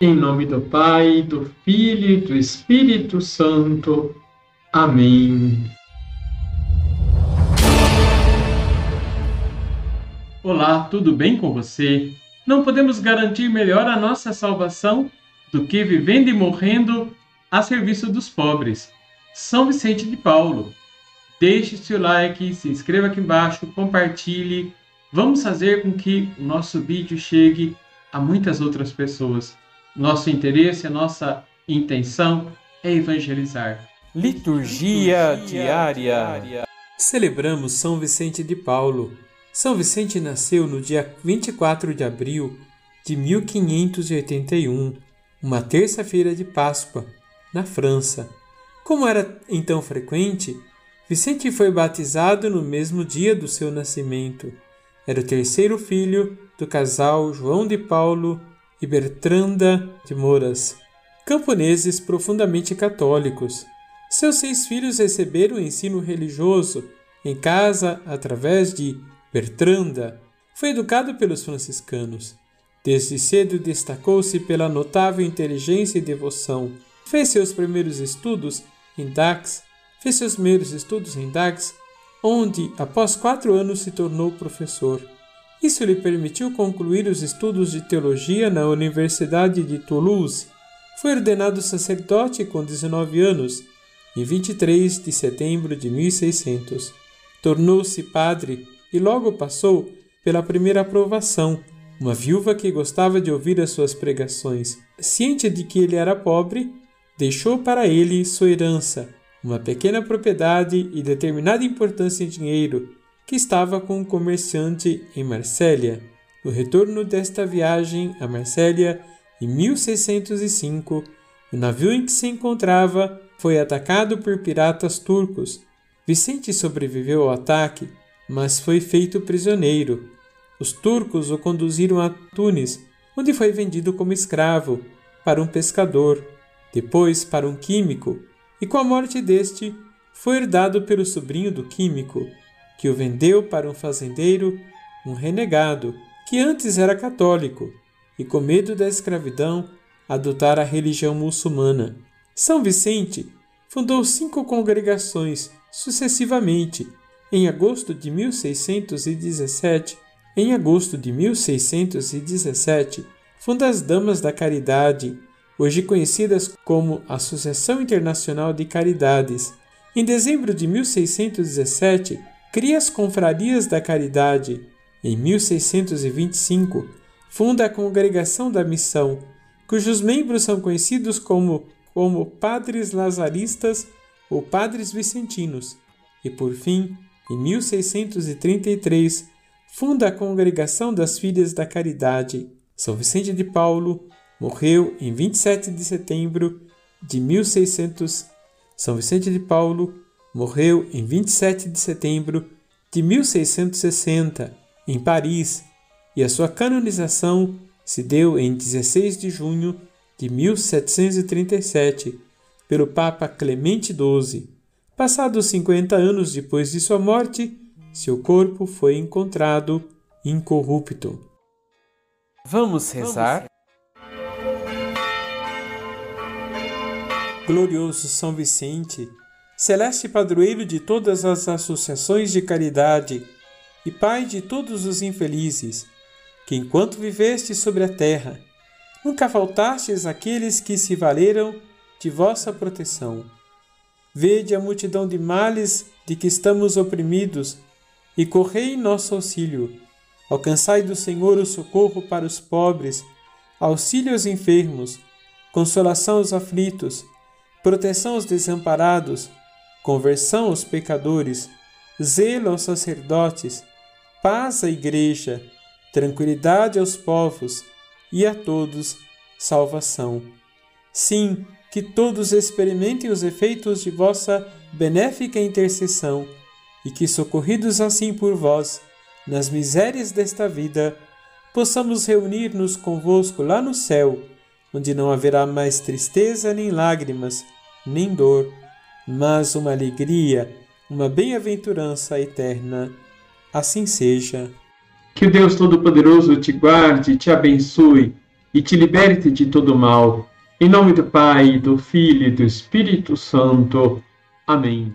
Em nome do Pai, do Filho e do Espírito Santo. Amém. Olá, tudo bem com você? Não podemos garantir melhor a nossa salvação do que vivendo e morrendo a serviço dos pobres. São Vicente de Paulo. Deixe seu like, se inscreva aqui embaixo, compartilhe. Vamos fazer com que o nosso vídeo chegue a muitas outras pessoas. Nosso interesse, a nossa intenção é evangelizar. Liturgia, diária. Celebramos São Vicente de Paulo. São Vicente nasceu no dia 24 de abril de 1581, uma terça-feira de Páscoa, na França. Como era então frequente, Vicente foi batizado no mesmo dia do seu nascimento. Era o terceiro filho do casal João de Paulo e Bertranda de Moras, camponeses profundamente católicos. Seus seis filhos receberam ensino religioso em casa através de Bertranda. Foi educado pelos franciscanos. Desde cedo destacou-se pela notável inteligência e devoção. Fez seus primeiros estudos em Dax, fez seus primeiros estudos em Dax, onde, após quatro anos, se tornou professor. Isso lhe permitiu concluir os estudos de teologia na Universidade de Toulouse. Foi ordenado sacerdote com 19 anos, em 23 de setembro de 1600. Tornou-se padre e logo passou pela primeira aprovação, uma viúva que gostava de ouvir as suas pregações. Ciente de que ele era pobre, deixou para ele sua herança, uma pequena propriedade e determinada importância em dinheiro, que estava com um comerciante em Marsella. No retorno desta viagem a Marsella, em 1605, o navio em que se encontrava foi atacado por piratas turcos. Vicente sobreviveu ao ataque, mas foi feito prisioneiro. Os turcos o conduziram a Tunis, onde foi vendido como escravo para um pescador, depois para um químico, e com a morte deste foi herdado pelo sobrinho do químico, que o vendeu para um fazendeiro, um renegado, que antes era católico e, com medo da escravidão, adotara a religião muçulmana. São Vicente fundou cinco congregações sucessivamente. Em agosto de 1617, em agosto de 1617, funda as Damas da Caridade, hoje conhecidas como Associação Internacional de Caridades. Em dezembro de 1617, cria as Confrarias da Caridade. Em 1625, funda a Congregação da Missão, cujos membros são conhecidos como, como Padres Lazaristas ou Padres Vicentinos. E por fim, em 1633, funda a Congregação das Filhas da Caridade. São Vicente de Paulo morreu em 27 de setembro de 1600. São Vicente de Paulo morreu em 27 de setembro de 1660, em Paris, e a sua canonização se deu em 16 de junho de 1737 pelo Papa Clemente XII. Passados 50 anos depois de sua morte, seu corpo foi encontrado incorrupto. Vamos rezar? Glorioso São Vicente, celeste padroeiro de todas as associações de caridade e pai de todos os infelizes, que enquanto viveste sobre a terra, nunca faltastes àqueles que se valeram de vossa proteção. Vede a multidão de males de que estamos oprimidos e correi em nosso auxílio. Alcançai do Senhor o socorro para os pobres, auxílio aos enfermos, consolação aos aflitos, proteção aos desamparados, conversão aos pecadores, zelo aos sacerdotes, paz à Igreja, tranquilidade aos povos e a todos salvação. Sim, que todos experimentem os efeitos de vossa benéfica intercessão e que, socorridos assim por vós, nas misérias desta vida, possamos reunir-nos convosco lá no céu, onde não haverá mais tristeza, nem lágrimas, nem dor mas uma alegria, uma bem-aventurança eterna. Assim seja. Que Deus Todo-Poderoso te guarde, te abençoe, e te liberte de todo mal. Em nome do Pai, do Filho e do Espírito Santo. Amém.